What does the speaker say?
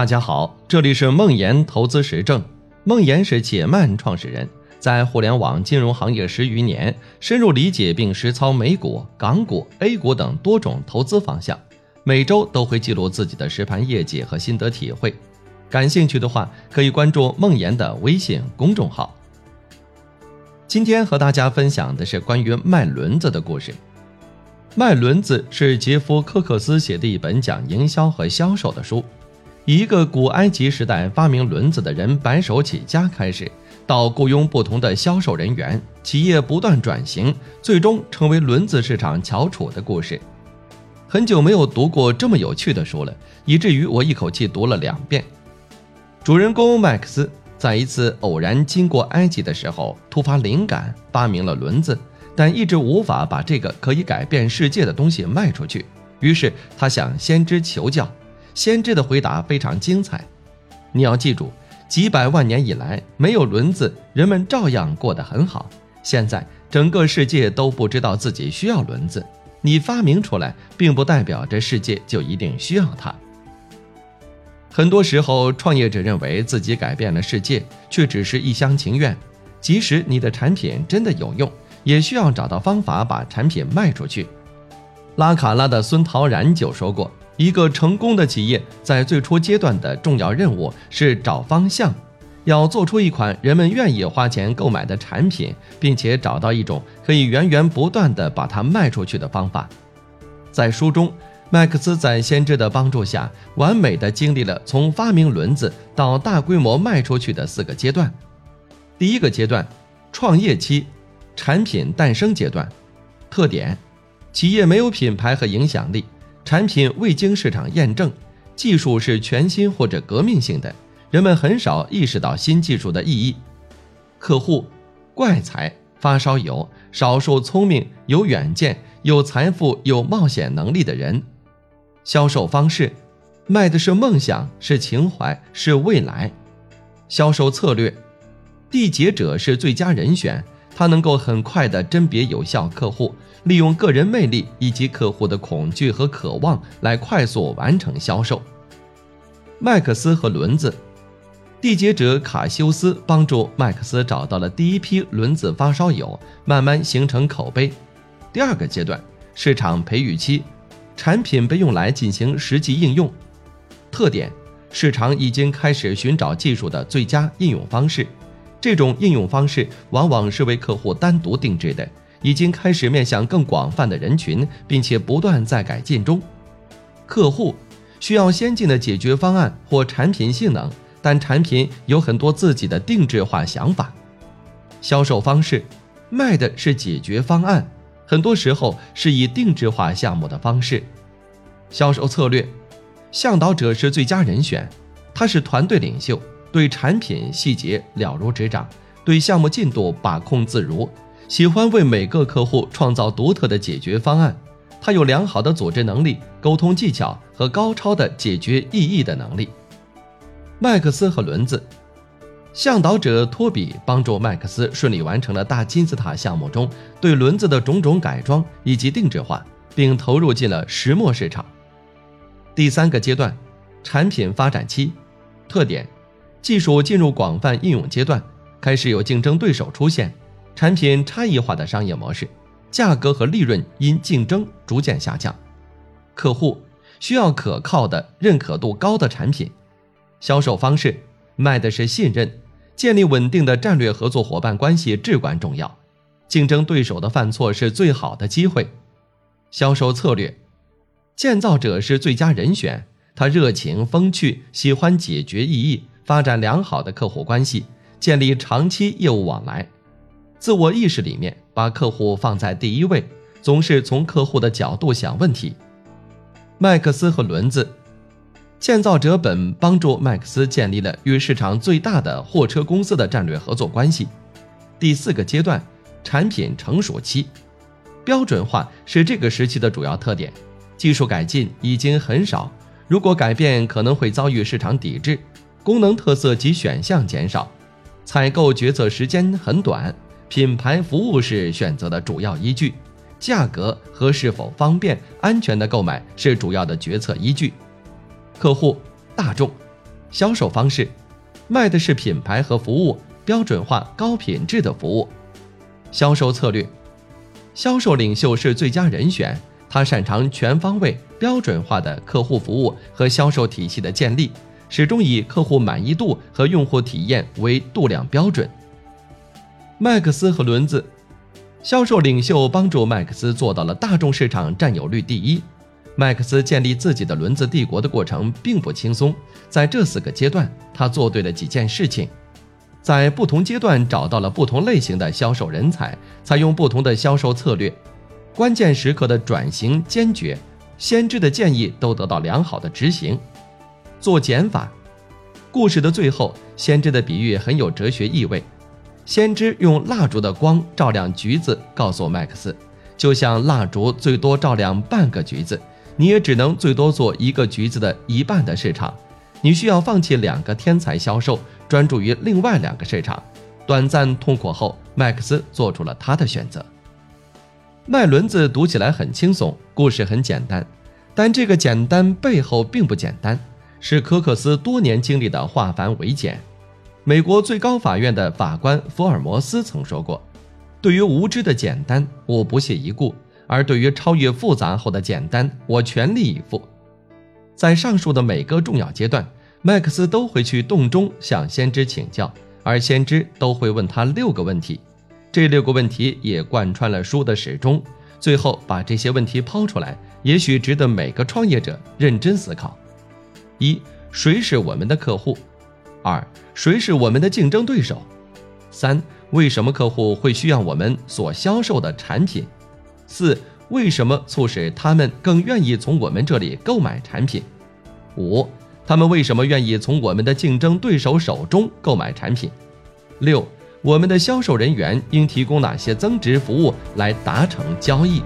大家好，这里是梦岩投资实证。梦岩是且慢创始人，在互联网金融行业十余年，深入理解并实操美股、港股、A 股等多种投资方向。每周都会记录自己的实盘业绩和心得体会。感兴趣的话，可以关注梦岩的微信公众号。今天和大家分享的是关于卖轮子的故事。卖轮子是杰夫·科克斯写的一本讲营销和销售的书。一个古埃及时代发明轮子的人白手起家开始，到雇佣不同的销售人员，企业不断转型，最终成为轮子市场翘楚的故事。很久没有读过这么有趣的书了，以至于我一口气读了两遍。主人公麦克斯在一次偶然经过埃及的时候，突发灵感，发明了轮子，但一直无法把这个可以改变世界的东西卖出去。于是他向先知求教，先知的回答非常精彩。你要记住，几百万年以来没有轮子，人们照样过得很好。现在整个世界都不知道自己需要轮子。你发明出来，并不代表这世界就一定需要它。很多时候，创业者认为自己改变了世界，却只是一厢情愿。即使你的产品真的有用，也需要找到方法把产品卖出去。拉卡拉的孙陶然就说过，一个成功的企业在最初阶段的重要任务是找方向。要做出一款人们愿意花钱购买的产品，并且找到一种可以源源不断的把它卖出去的方法。在书中，麦克斯在先知的帮助下，完美的经历了从发明轮子到大规模卖出去的四个阶段。第一个阶段，创业期，产品诞生阶段。特点：企业没有品牌和影响力，产品未经市场验证，技术是全新或者革命性的。人们很少意识到新技术的意义。客户，怪才、发烧友，少数聪明、有远见、有财富、有冒险能力的人。销售方式，卖的是梦想，是情怀，是未来。销售策略，缔结者是最佳人选，他能够很快地甄别有效客户，利用个人魅力以及客户的恐惧和渴望来快速完成销售。麦克斯和轮子。缔结者卡修斯帮助麦克斯找到了第一批轮子发烧友，慢慢形成口碑。第二个阶段，市场培育期，产品被用来进行实际应用。特点：市场已经开始寻找技术的最佳应用方式，这种应用方式往往是为客户单独定制的，已经开始面向更广泛的人群，并且不断在改进中。客户需要先进的解决方案或产品性能。但产品有很多自己的定制化想法，销售方式卖的是解决方案，很多时候是以定制化项目的方式。销售策略，向导者是最佳人选，他是团队领袖，对产品细节了如指掌，对项目进度把控自如，喜欢为每个客户创造独特的解决方案。他有良好的组织能力、沟通技巧和高超的解决异议的能力。麦克斯和轮子，向导者托比帮助麦克斯顺利完成了大金字塔项目中对轮子的种种改装以及定制化，并投入进了石墨市场。第三个阶段，产品发展期，特点：技术进入广泛应用阶段，开始有竞争对手出现，产品差异化的商业模式，价格和利润因竞争逐渐下降。客户需要可靠的、认可度高的产品。销售方式卖的是信任，建立稳定的战略合作伙伴关系至关重要。竞争对手的犯错是最好的机会。销售策略，建造者是最佳人选，他热情风趣，喜欢解决异议，发展良好的客户关系，建立长期业务往来。自我意识里面把客户放在第一位，总是从客户的角度想问题。麦克斯和轮子。建造者本帮助麦克斯建立了与市场最大的货车公司的战略合作关系。第四个阶段，产品成熟期，标准化是这个时期的主要特点。技术改进已经很少，如果改变可能会遭遇市场抵制。功能特色及选项减少，采购决策时间很短。品牌服务是选择的主要依据，价格和是否方便、安全的购买是主要的决策依据。客户大众，销售方式，卖的是品牌和服务，标准化、高品质的服务。销售策略，销售领袖是最佳人选，他擅长全方位、标准化的客户服务和销售体系的建立，始终以客户满意度和用户体验为度量标准。麦克斯和轮子，销售领袖帮助麦克斯做到了大众市场占有率第一。麦克斯建立自己的轮子帝国的过程并不轻松，在这四个阶段，他做对了几件事情，在不同阶段找到了不同类型的销售人才，采用不同的销售策略，关键时刻的转型坚决，先知的建议都得到良好的执行。做减法，故事的最后，先知的比喻很有哲学意味。先知用蜡烛的光照亮橘子，告诉麦克斯，就像蜡烛最多照亮半个橘子，你也只能最多做一个橘子的一半的市场。你需要放弃两个天才销售，专注于另外两个市场。短暂痛苦后，麦克斯做出了他的选择。卖轮子读起来很轻松，故事很简单，但这个简单背后并不简单，是科克斯多年经历的化繁为简。美国最高法院的法官福尔摩斯曾说过：“对于无知的简单，我不屑一顾；而对于超越复杂后的简单，我全力以赴。”在上述的每个重要阶段，麦克斯都会去洞中向先知请教，而先知都会问他六个问题。这六个问题也贯穿了书的始终。最后把这些问题抛出来，也许值得每个创业者认真思考：一，谁是我们的客户？二，谁是我们的竞争对手？三，为什么客户会需要我们所销售的产品？四，为什么促使他们更愿意从我们这里购买产品？五，他们为什么愿意从我们的竞争对手手中购买产品？六，我们的销售人员应提供哪些增值服务来达成交易？